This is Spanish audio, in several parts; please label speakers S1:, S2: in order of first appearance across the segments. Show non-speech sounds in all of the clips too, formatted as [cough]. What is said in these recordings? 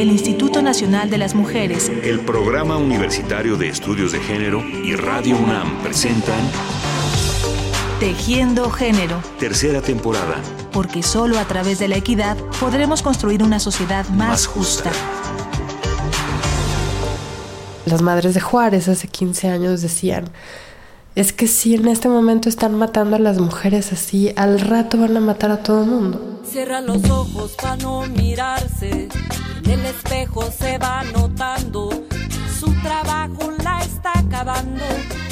S1: el Instituto Nacional de las Mujeres,
S2: el Programa Universitario de Estudios de Género y Radio UNAM presentan
S1: Tejiendo Género.
S2: Tercera temporada.
S1: Porque solo a través de la equidad podremos construir una sociedad más, justa.
S3: Las madres de Juárez hace 15 años decían, es que si en este momento están matando a las mujeres así, al rato van a matar a todo el mundo.
S4: Cierra los ojos para no mirarse, el espejo se va notando, su trabajo la está acabando,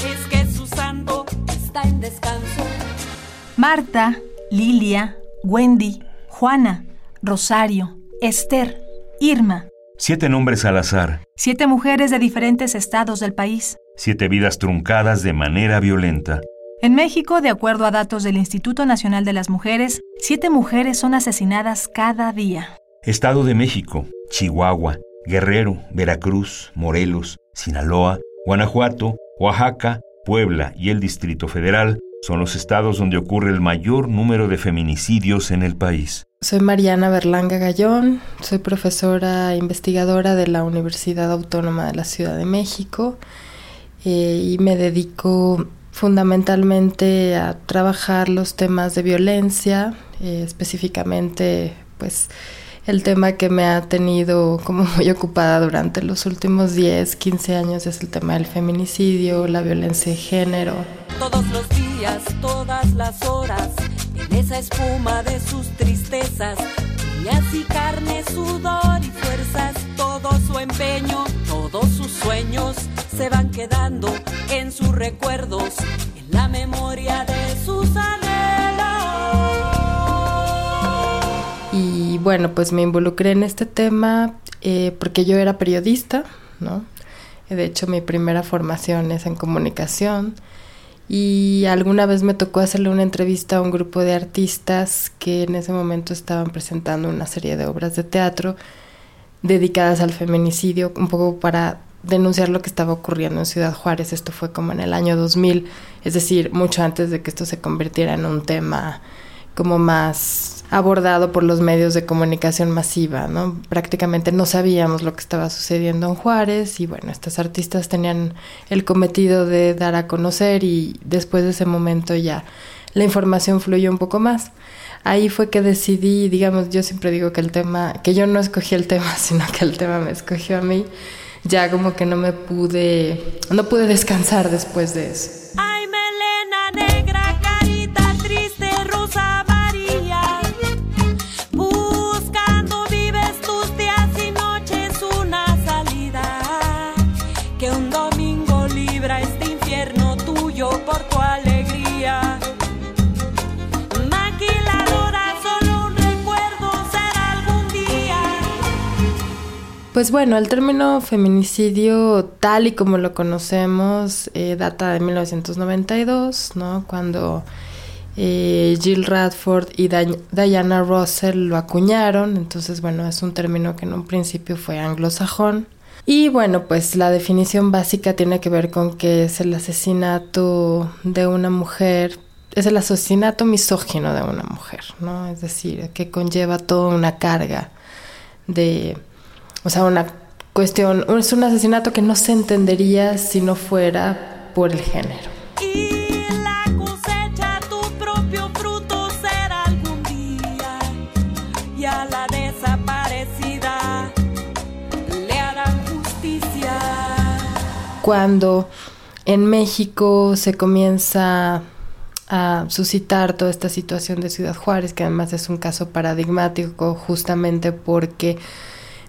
S4: es que su santo está en descanso.
S1: Marta, Lilia, Wendy, Juana, Rosario, Esther, Irma.
S2: Siete nombres al azar.
S1: Siete mujeres de diferentes estados del país.
S2: Siete vidas truncadas de manera violenta.
S1: En México, de acuerdo a datos del Instituto Nacional de las Mujeres, siete mujeres son asesinadas cada día.
S2: Estado de México, Chihuahua, Guerrero, Veracruz, Morelos, Sinaloa, Guanajuato, Oaxaca, Puebla y el Distrito Federal son los estados donde ocurre el mayor número de feminicidios en el país.
S3: Soy Mariana Berlanga Gallón, soy profesora investigadora de la Universidad Autónoma de la Ciudad de México eh, y me dedico fundamentalmente a trabajar los temas de violencia, eh, específicamente pues el tema que me ha tenido como [laughs] muy ocupada durante los últimos 10, 15 años es el tema del feminicidio, la violencia de género.
S4: Todos los días, todas las horas, en esa espuma de sus tristezas, y así carne, sudor y fuerzas, todo su empeño, todos sus sueños se van quedando en sus recuerdos, en la memoria de sus anhelos.
S3: Y bueno, pues me involucré en este tema eh, porque yo era periodista, ¿no? De hecho, mi primera formación es en comunicación. Y alguna vez me tocó hacerle una entrevista a un grupo de artistas que en ese momento estaban presentando una serie de obras de teatro dedicadas al feminicidio, un poco para denunciar lo que estaba ocurriendo en Ciudad Juárez. Esto fue como en el año 2000, es decir, mucho antes de que esto se convirtiera en un tema como más abordado por los medios de comunicación masiva, ¿no? Prácticamente no sabíamos lo que estaba sucediendo en Juárez y bueno, estos artistas tenían el cometido de dar a conocer y después de ese momento ya la información fluyó un poco más. Ahí fue que decidí, digamos, yo siempre digo que el tema, que yo no escogí el tema, [laughs] sino que el tema me escogió a mí ya como que no me pude, no pude descansar después de eso.
S4: Que un domingo libra este infierno tuyo por tu alegría. Maquiladora, solo un recuerdo será algún día.
S3: Pues bueno, el término feminicidio tal y como lo conocemos eh, data de 1992, ¿no? Cuando eh, Jill Radford y Diana Russell lo acuñaron, entonces bueno, es un término que en un principio fue anglosajón. Y bueno, pues la definición básica tiene que ver con que es el asesinato de una mujer, es el asesinato misógino de una mujer, ¿no? Es decir, que conlleva toda una carga de, o sea, una cuestión, es un asesinato que no se entendería si no fuera por el género. Cuando en México se comienza a suscitar toda esta situación de Ciudad Juárez, que además es un caso paradigmático justamente porque,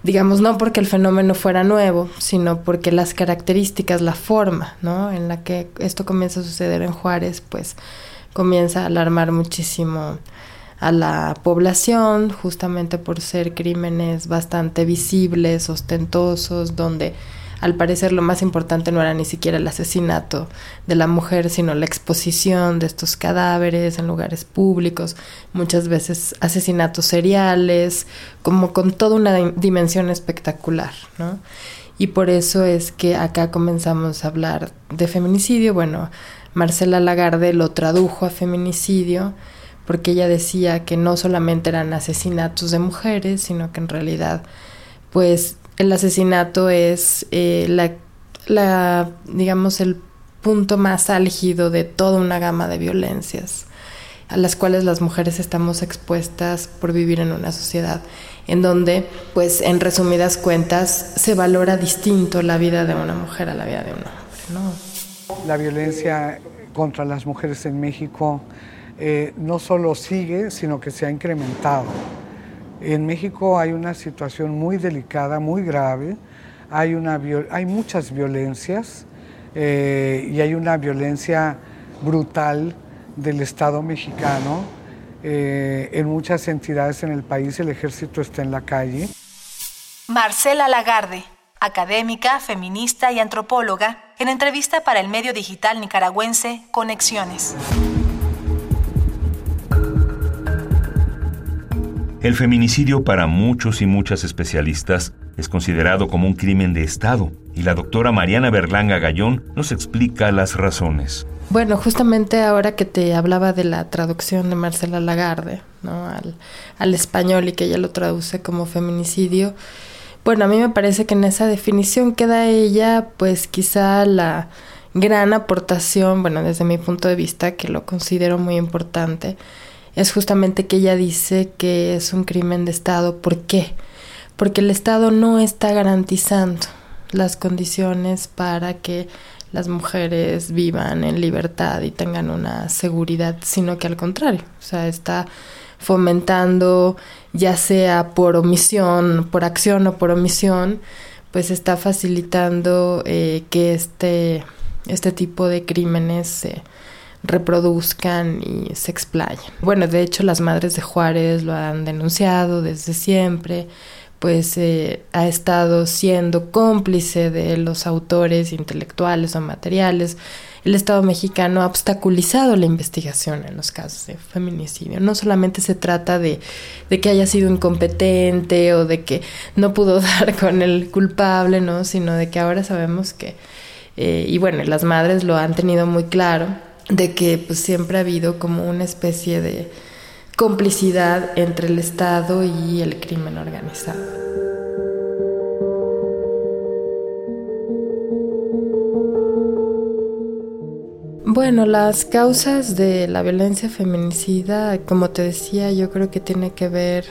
S3: digamos, no porque el fenómeno fuera nuevo, sino porque las características, la forma, ¿no? En la que esto comienza a suceder en Juárez, pues comienza a alarmar muchísimo a la población, justamente por ser crímenes bastante visibles, ostentosos, donde al parecer lo más importante no era ni siquiera el asesinato de la mujer, sino la exposición de estos cadáveres en lugares públicos, muchas veces asesinatos seriales, como con toda una dim- dimensión espectacular, ¿no? Y por eso es que acá comenzamos a hablar de feminicidio. Bueno, Marcela Lagarde lo tradujo a feminicidio porque ella decía que no solamente eran asesinatos de mujeres, sino que en realidad pues el asesinato es eh, la, digamos, el punto más álgido de toda una gama de violencias a las cuales las mujeres estamos expuestas por vivir en una sociedad en donde, pues en resumidas cuentas, se valora distinto la vida de una mujer a la vida de un hombre.
S5: La violencia contra las mujeres en México eh, no solo sigue, sino que se ha incrementado. En México hay una situación muy delicada, muy grave, hay, muchas violencias eh, y hay una violencia brutal del Estado mexicano. Eh, en muchas entidades en el país el ejército está en la calle.
S1: Marcela Lagarde, académica, feminista y antropóloga, en entrevista para el medio digital nicaragüense Conexiones.
S2: El feminicidio para muchos y muchas especialistas es considerado como un crimen de Estado y la doctora Mariana Berlanga Gallón nos explica las razones.
S3: Bueno, justamente ahora que te hablaba de la traducción de Marcela Lagarde ¿no? al, al español y que ella lo traduce como feminicidio, bueno, a mí me parece que en esa definición queda ella pues quizá la gran aportación, bueno, desde mi punto de vista, que lo considero muy importante, es justamente que ella dice que es un crimen de Estado. ¿Por qué? Porque el Estado no está garantizando las condiciones para que las mujeres vivan en libertad y tengan una seguridad, sino que al contrario, o sea, está fomentando, ya sea por omisión, por acción o por omisión, pues está facilitando eh, que este, este tipo de crímenes se reproduzcan y se explayen. Bueno, de hecho las madres de Juárez lo han denunciado desde siempre, pues eh, ha estado siendo cómplice de los autores intelectuales o materiales. El Estado mexicano ha obstaculizado la investigación en los casos de feminicidio. No solamente se trata de, de que haya sido incompetente o de que no pudo [laughs] dar con el culpable, ¿no? sino de que ahora sabemos que, eh, y bueno, las madres lo han tenido muy claro, de que pues siempre ha habido como una especie de complicidad entre el Estado y el crimen organizado. Bueno, las causas de la violencia feminicida, como te decía, yo creo que tiene que ver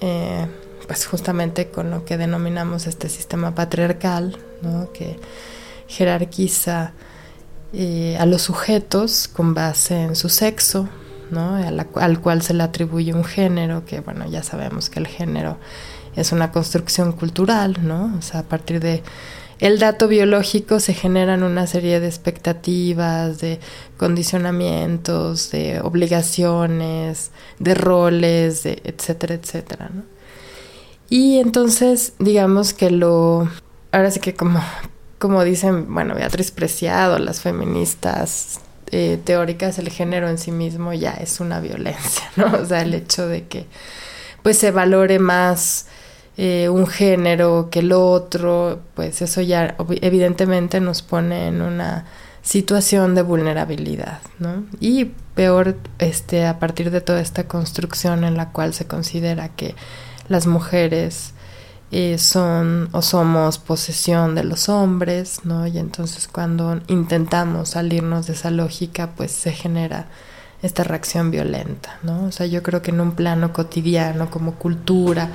S3: eh, pues justamente con lo que denominamos este sistema patriarcal, ¿no? que jerarquiza eh, a los sujetos con base en su sexo, ¿no? al cual se le atribuye un género, que bueno, ya sabemos que el género es una construcción cultural, ¿no? O sea, a partir de el dato biológico se generan una serie de expectativas, de condicionamientos, de obligaciones, de roles, de etcétera, etcétera, ¿no? Y entonces, digamos que lo, ahora sí que como como dicen, bueno, Beatriz Preciado, las feministas eh, teóricas, el género en sí mismo ya es una violencia, ¿no? O sea, el hecho de que pues se valore más eh, un género que el otro, pues eso ya evidentemente nos pone en una situación de vulnerabilidad, ¿no? Y peor, este, a partir de toda esta construcción en la cual se considera que las mujeres eh, son o somos posesión de los hombres, ¿no? Y entonces cuando intentamos salirnos de esa lógica, pues se genera esta reacción violenta, ¿no? O sea, yo creo que en un plano cotidiano, como cultura,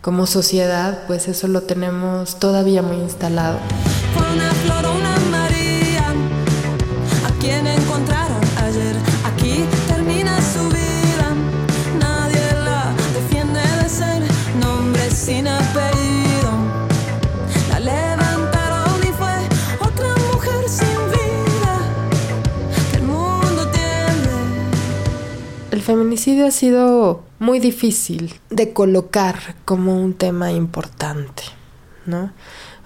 S3: como sociedad, pues eso lo tenemos todavía muy instalado. El feminicidio ha sido muy difícil de colocar como un tema importante, ¿no?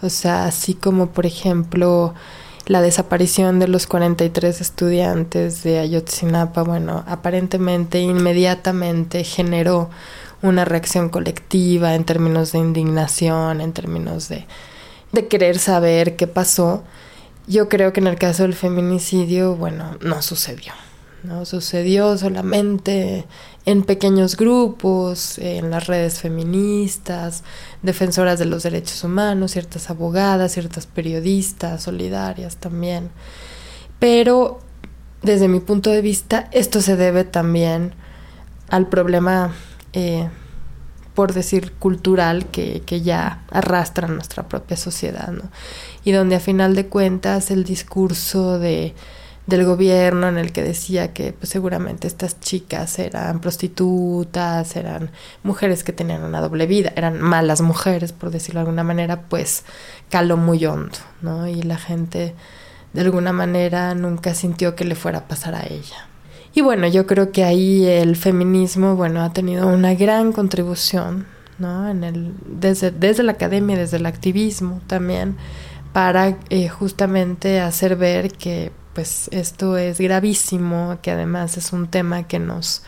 S3: O sea, así como por ejemplo la desaparición de los 43 estudiantes de Ayotzinapa, bueno, aparentemente inmediatamente generó una reacción colectiva en términos de indignación, en términos de, de querer saber qué pasó. Yo creo que en el caso del feminicidio, bueno, no sucedió. ¿no? Sucedió solamente en pequeños grupos, en las redes feministas, defensoras de los derechos humanos, ciertas abogadas, ciertas periodistas solidarias también. Pero desde mi punto de vista, esto se debe también al problema, eh, por decir, cultural que, que, ya arrastra nuestra propia sociedad, ¿no? Y donde a final de cuentas el discurso de del gobierno en el que decía que pues, seguramente estas chicas eran prostitutas, eran mujeres que tenían una doble vida, eran malas mujeres, por decirlo de alguna manera, pues caló muy hondo, ¿no? Y la gente de alguna manera nunca sintió que le fuera a pasar a ella. Y bueno, yo creo que ahí el feminismo, bueno, ha tenido una gran contribución, ¿no? En el, desde, desde la academia, desde el activismo también, para eh, justamente hacer ver que pues esto es gravísimo, que además es un tema que nos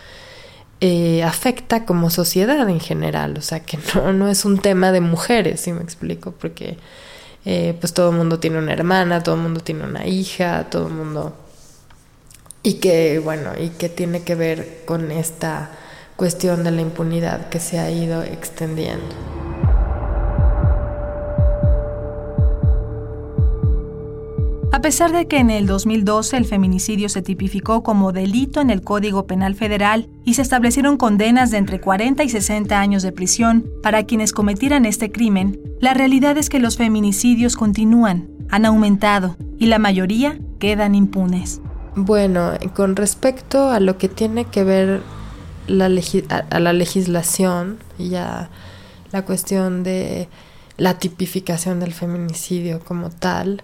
S3: eh, afecta como sociedad en general, o sea, que no, no es un tema de mujeres, si me explico, porque eh, pues todo el mundo tiene una hermana, todo el mundo tiene una hija, todo el mundo... Y que, bueno, y que tiene que ver con esta cuestión de la impunidad que se ha ido extendiendo.
S1: A pesar de que en el 2012 el feminicidio se tipificó como delito en el Código Penal Federal y se establecieron condenas de entre 40 y 60 años de prisión para quienes cometieran este crimen, la realidad es que los feminicidios continúan, han aumentado y la mayoría quedan impunes.
S3: Bueno, con respecto a lo que tiene que ver la a la legislación y a la cuestión de la tipificación del feminicidio como tal,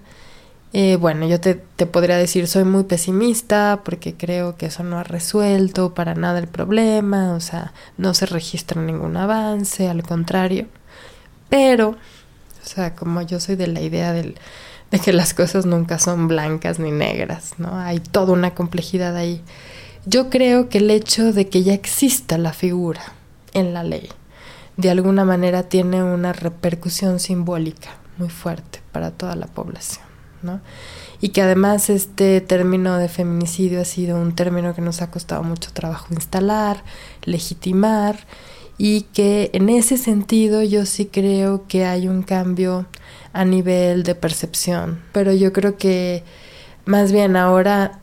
S3: eh, bueno, yo te, te, podría decir, soy muy pesimista porque creo que eso no ha resuelto para nada el problema, o sea, no se registra ningún avance, al contrario. Pero, o sea, como yo soy de la idea del, de que las cosas nunca son blancas ni negras, ¿no? Hay toda una complejidad ahí. Yo creo que el hecho de que ya exista la figura en la ley, de alguna manera tiene una repercusión simbólica muy fuerte para toda la población. Y que además este término de feminicidio ha sido un término que nos ha costado mucho trabajo instalar, legitimar, y que en ese sentido yo sí creo que hay un cambio a nivel de percepción, pero yo creo que más bien ahora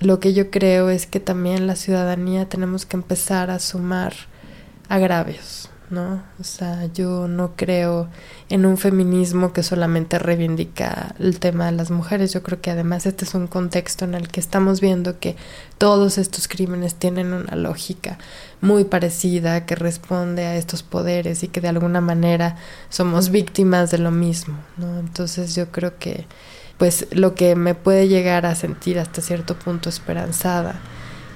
S3: lo que yo creo es que también la ciudadanía tenemos que empezar a sumar agravios. ¿No? O sea, yo no creo en un feminismo que solamente reivindica el tema de las mujeres. Yo creo que además este es un contexto en el que estamos viendo que todos estos crímenes tienen una lógica muy parecida que responde a estos poderes y que de alguna manera somos víctimas de lo mismo, ¿no? Entonces yo creo que pues lo que me puede llegar a sentir hasta cierto punto esperanzada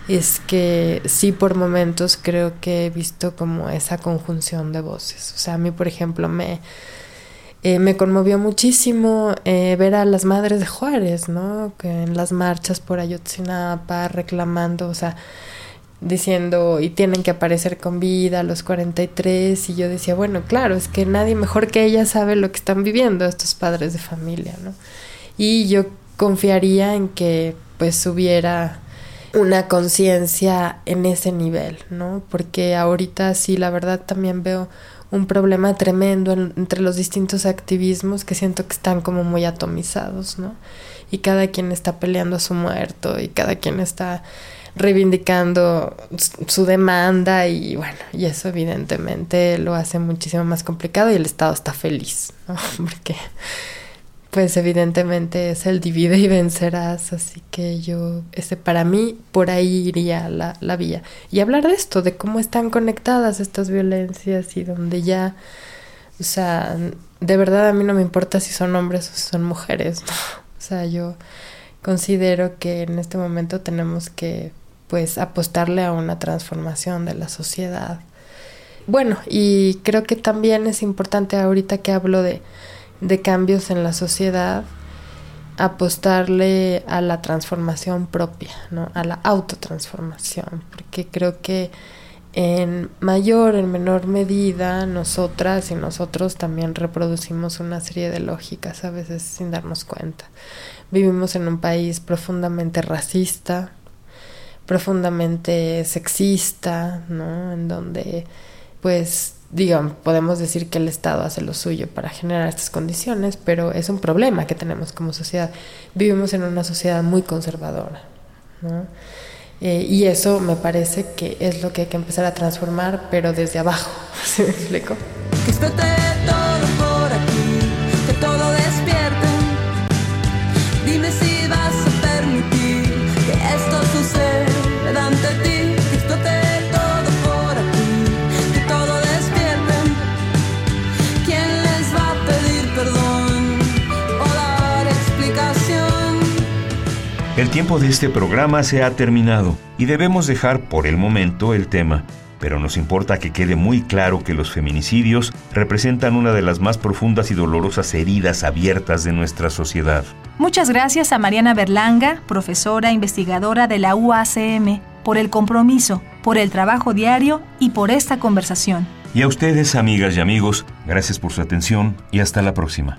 S3: es que sí por momentos creo que he visto como esa conjunción de voces. O sea, a mí, por ejemplo, me, eh, me conmovió muchísimo eh, ver a las madres de Juárez, ¿no? Que en las marchas por Ayotzinapa reclamando, o sea, diciendo y tienen que aparecer con vida a los 43 y yo decía, bueno, claro, es que nadie mejor que ella sabe lo que están viviendo estos padres de familia, ¿no? Y yo confiaría en que pues hubiera una conciencia en ese nivel, ¿no? Porque ahorita sí, la verdad también veo un problema tremendo entre los distintos activismos que siento que están como muy atomizados, ¿no? Y cada quien está peleando a su muerto y cada quien está reivindicando su demanda y bueno, y eso evidentemente lo hace muchísimo más complicado y el Estado está feliz, ¿no? [laughs] Porque pues evidentemente es el divide y vencerás, así que yo, ese para mí, por ahí iría la, la vía. Y hablar de esto, de cómo están conectadas estas violencias y donde ya, o sea, de verdad a mí no me importa si son hombres o si son mujeres, o sea, yo considero que en este momento tenemos que, pues, apostarle a una transformación de la sociedad. Bueno, y creo que también es importante ahorita que hablo de de cambios en la sociedad, apostarle a la transformación propia, ¿no? a la autotransformación, porque creo que en mayor, en menor medida, nosotras y nosotros también reproducimos una serie de lógicas, a veces sin darnos cuenta. Vivimos en un país profundamente racista, profundamente sexista, ¿no? En donde, pues, digamos, podemos decir que el Estado hace lo suyo para generar estas condiciones, pero es un problema que tenemos como sociedad. Vivimos en una sociedad muy conservadora, ¿no? Eh, y eso me parece que es lo que hay que empezar a transformar, pero desde abajo. [laughs] ¿Se me explico?
S2: El tiempo de este programa se ha terminado y debemos dejar por el momento el tema, pero nos importa que quede muy claro que los feminicidios representan una de las más profundas y dolorosas heridas abiertas de nuestra sociedad.
S1: Muchas gracias a Mariana Berlanga, profesora investigadora de la UACM, por el compromiso, por el trabajo diario y por esta conversación.
S2: Y a ustedes, amigas y amigos, gracias por su atención y hasta la próxima.